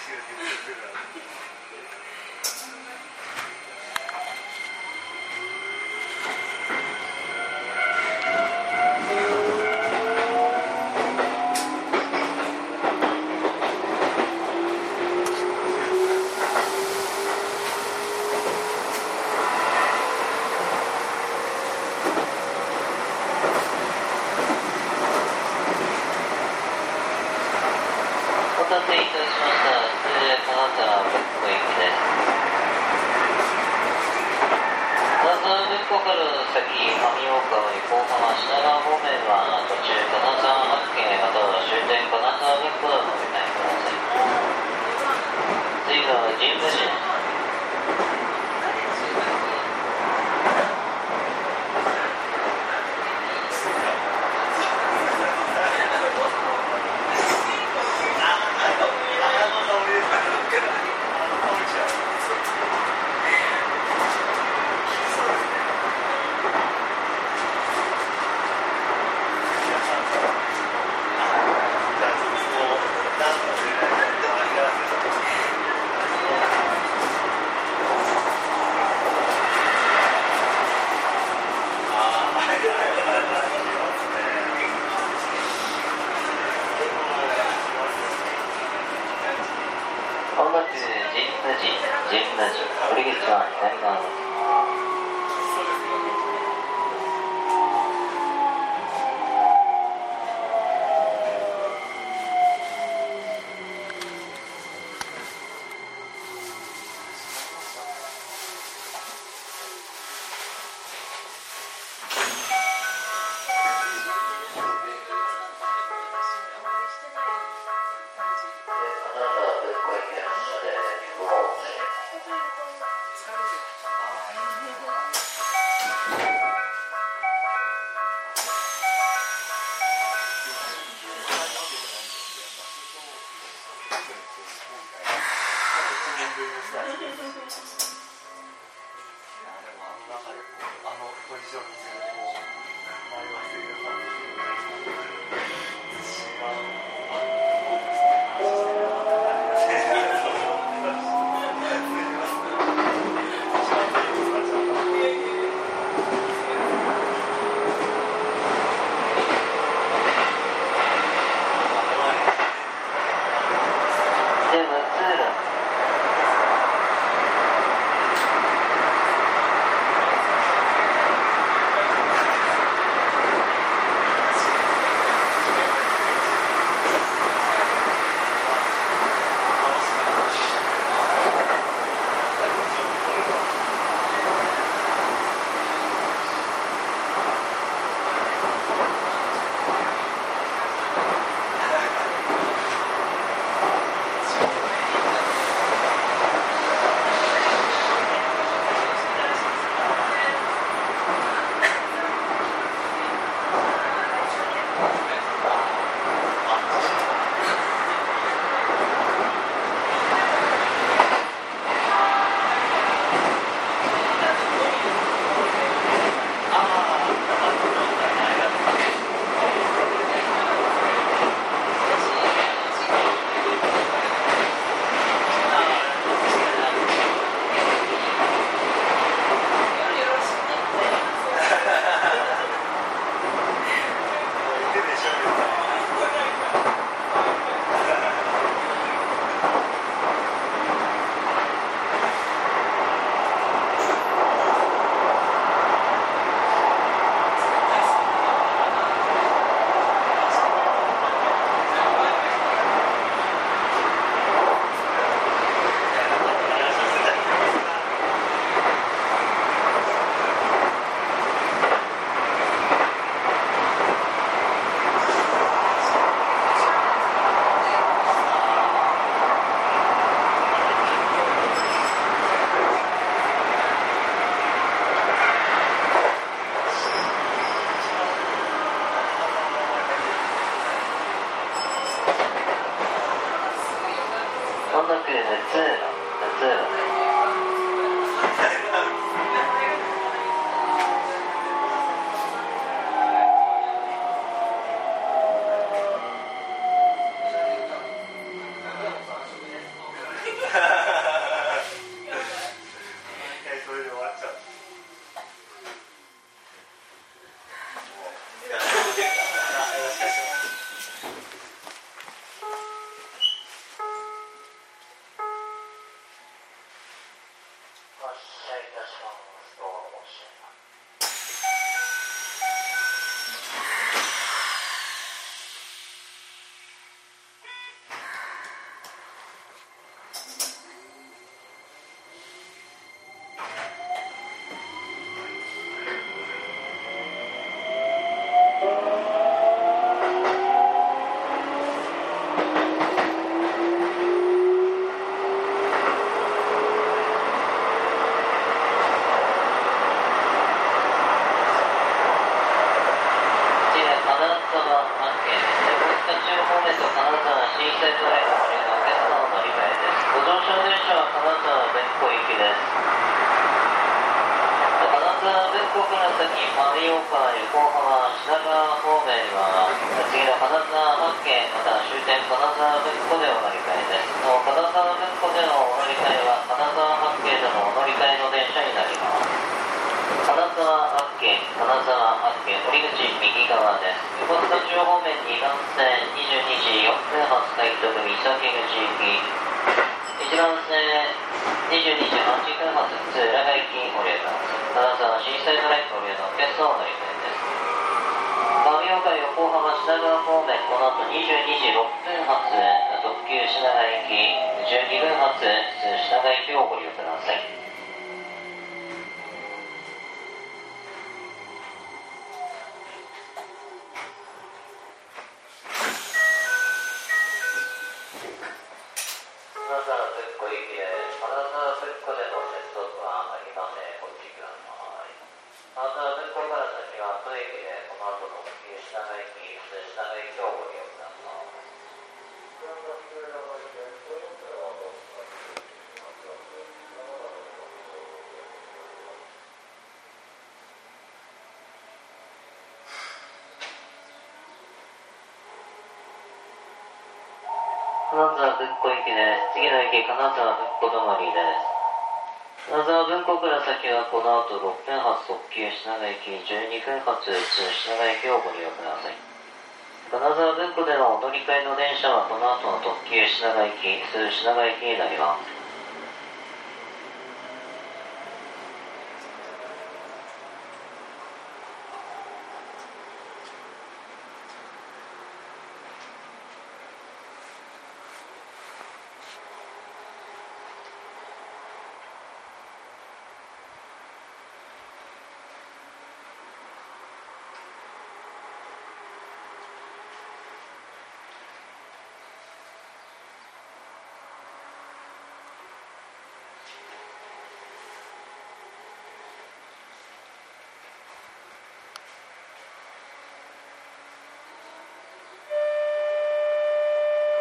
してくれて言ってるから。ジェンダジンジェン神ジ寺折口は左側じました。金沢弁庫から先、丸岡、横浜、品川方面は、次の金沢八景、また終点金沢弁庫でお乗り換えです。金沢弁庫でのお乗り換えは、金沢八景でのお乗り換えの電車になります。金沢八景、金沢八景、折口右側です。横須賀中央方面2番線22時4分発開特三崎口行き。一番線22時8分発普通浦賀行き降ります。金沢新生トライ降りの決算乗り換えです。神岡横浜品川方面この後22時6分発特急品川行き12分発品川行きをご利用ください。金沢文庫行きです。次の駅、金沢文庫止まりです。金沢文庫から先はこの後6分発特急品川駅、12分発普通品川駅をご利用ください。金沢文庫でのお乗り換えの電車はこの後の特急品川駅、普通品川駅になります。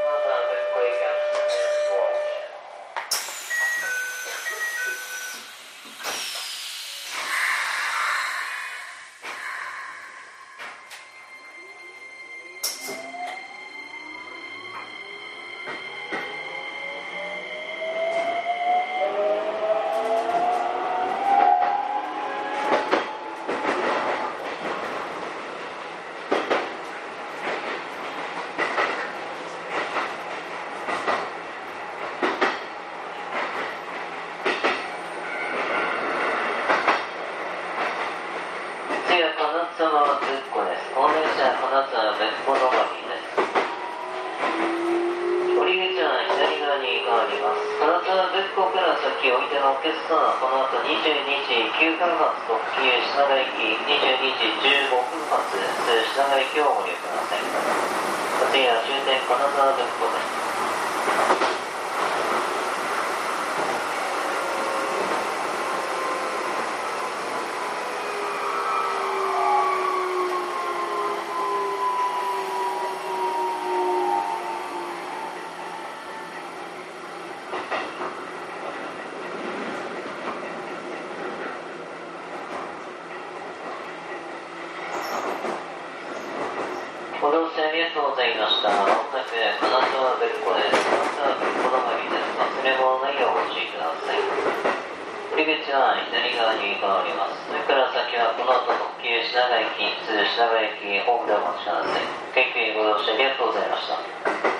金沢文庫行きは終わりました。次は金沢文庫です。この電車は金沢文庫止まりです。降り口は左側に変わります。金沢文庫から先おいてのお客様はこの後22時9分発特急品川駅、22時15分発品川駅をご利用ください。次は終点金沢別個です。ご乗車ありがとうございました。まもなく金沢別湖です。金沢別湖止まりです。忘れ物ないようご注意ください。降り口は左側に変わります。それから先はこの後特急品川駅、普通品川駅、ホームでお待ちください。結局ご乗車ありがとうございました。